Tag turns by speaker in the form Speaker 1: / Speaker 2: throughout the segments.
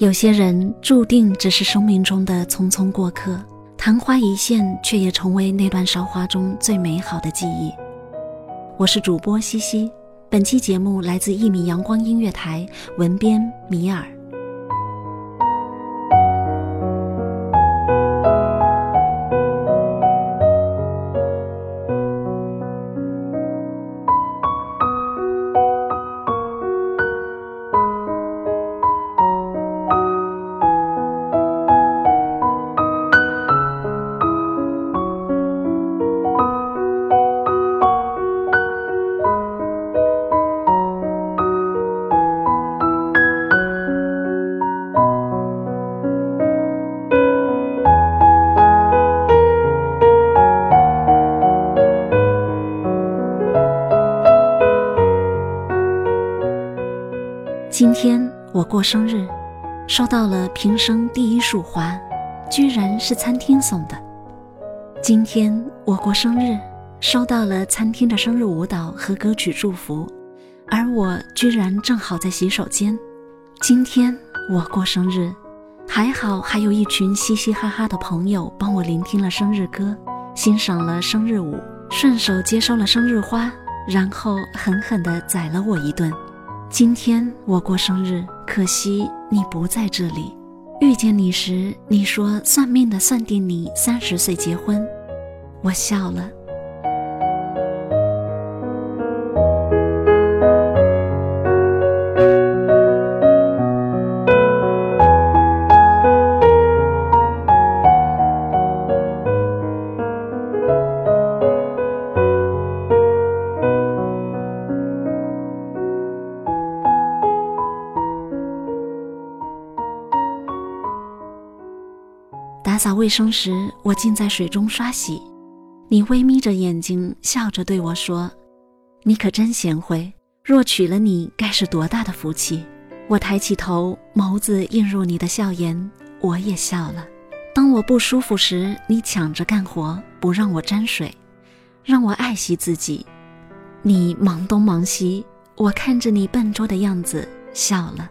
Speaker 1: 有些人注定只是生命中的匆匆过客，昙花一现，却也成为那段韶华中最美好的记忆。我是主播西西，本期节目来自一米阳光音乐台，文编米尔。今天我过生日，收到了平生第一束花，居然是餐厅送的。今天我过生日，收到了餐厅的生日舞蹈和歌曲祝福，而我居然正好在洗手间。今天我过生日，还好还有一群嘻嘻哈哈的朋友帮我聆听了生日歌，欣赏了生日舞，顺手接收了生日花，然后狠狠地宰了我一顿。今天我过生日，可惜你不在这里。遇见你时，你说算命的算定你三十岁结婚，我笑了。打扫卫生时，我浸在水中刷洗。你微眯着眼睛，笑着对我说：“你可真贤惠，若娶了你，该是多大的福气。”我抬起头，眸子映入你的笑颜，我也笑了。当我不舒服时，你抢着干活，不让我沾水，让我爱惜自己。你忙东忙西，我看着你笨拙的样子，笑了。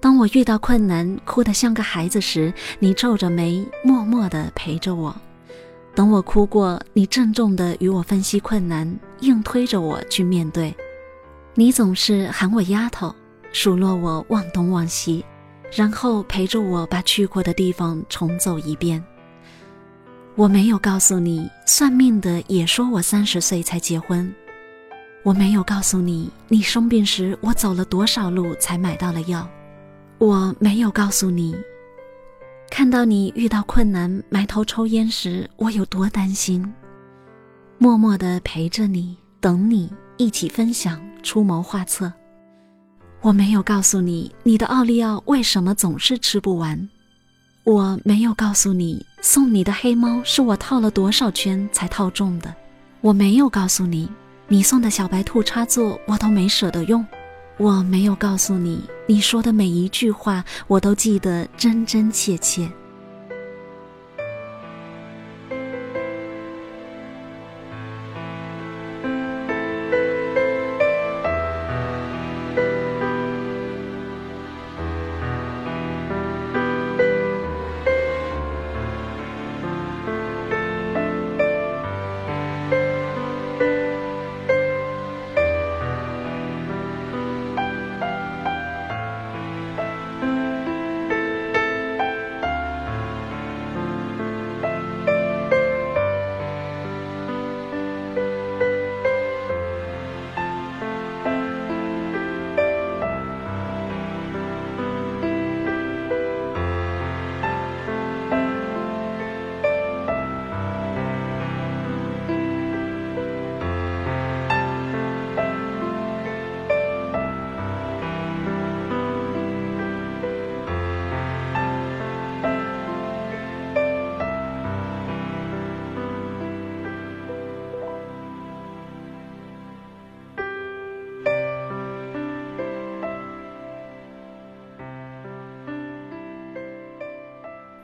Speaker 1: 当我遇到困难，哭得像个孩子时，你皱着眉，默默地陪着我；等我哭过，你郑重地与我分析困难，硬推着我去面对。你总是喊我丫头，数落我忘东忘西，然后陪着我把去过的地方重走一遍。我没有告诉你，算命的也说我三十岁才结婚。我没有告诉你，你生病时我走了多少路才买到了药。我没有告诉你，看到你遇到困难埋头抽烟时，我有多担心。默默的陪着你，等你一起分享，出谋划策。我没有告诉你，你的奥利奥为什么总是吃不完。我没有告诉你，送你的黑猫是我套了多少圈才套中的。我没有告诉你，你送的小白兔插座我都没舍得用。我没有告诉你，你说的每一句话，我都记得真真切切。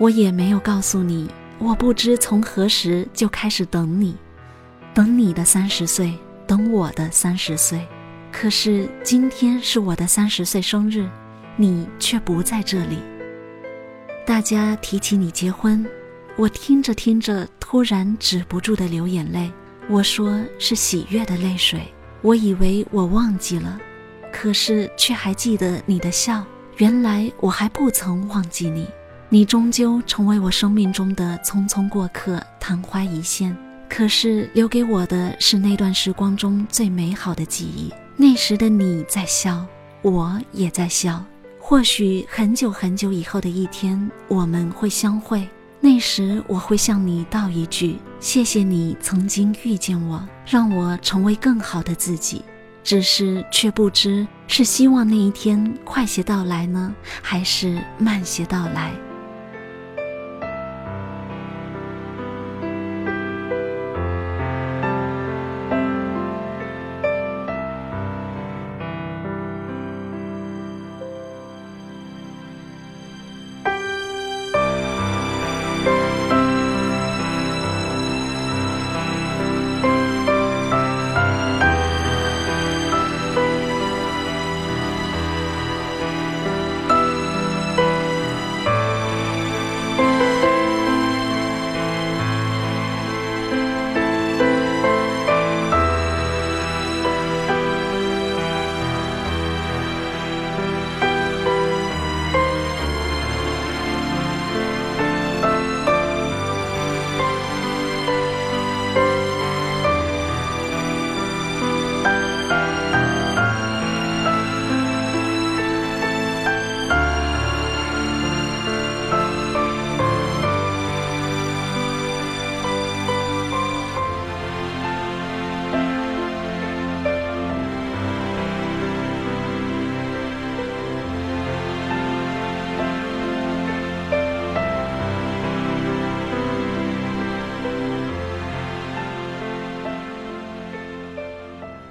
Speaker 1: 我也没有告诉你，我不知从何时就开始等你，等你的三十岁，等我的三十岁。可是今天是我的三十岁生日，你却不在这里。大家提起你结婚，我听着听着，突然止不住的流眼泪。我说是喜悦的泪水。我以为我忘记了，可是却还记得你的笑。原来我还不曾忘记你，你终究成为我生命中的匆匆过客，昙花一现。可是留给我的是那段时光中最美好的记忆。那时的你在笑，我也在笑。或许很久很久以后的一天，我们会相会。那时我会向你道一句：谢谢你曾经遇见我，让我成为更好的自己。只是却不知是希望那一天快些到来呢，还是慢些到来。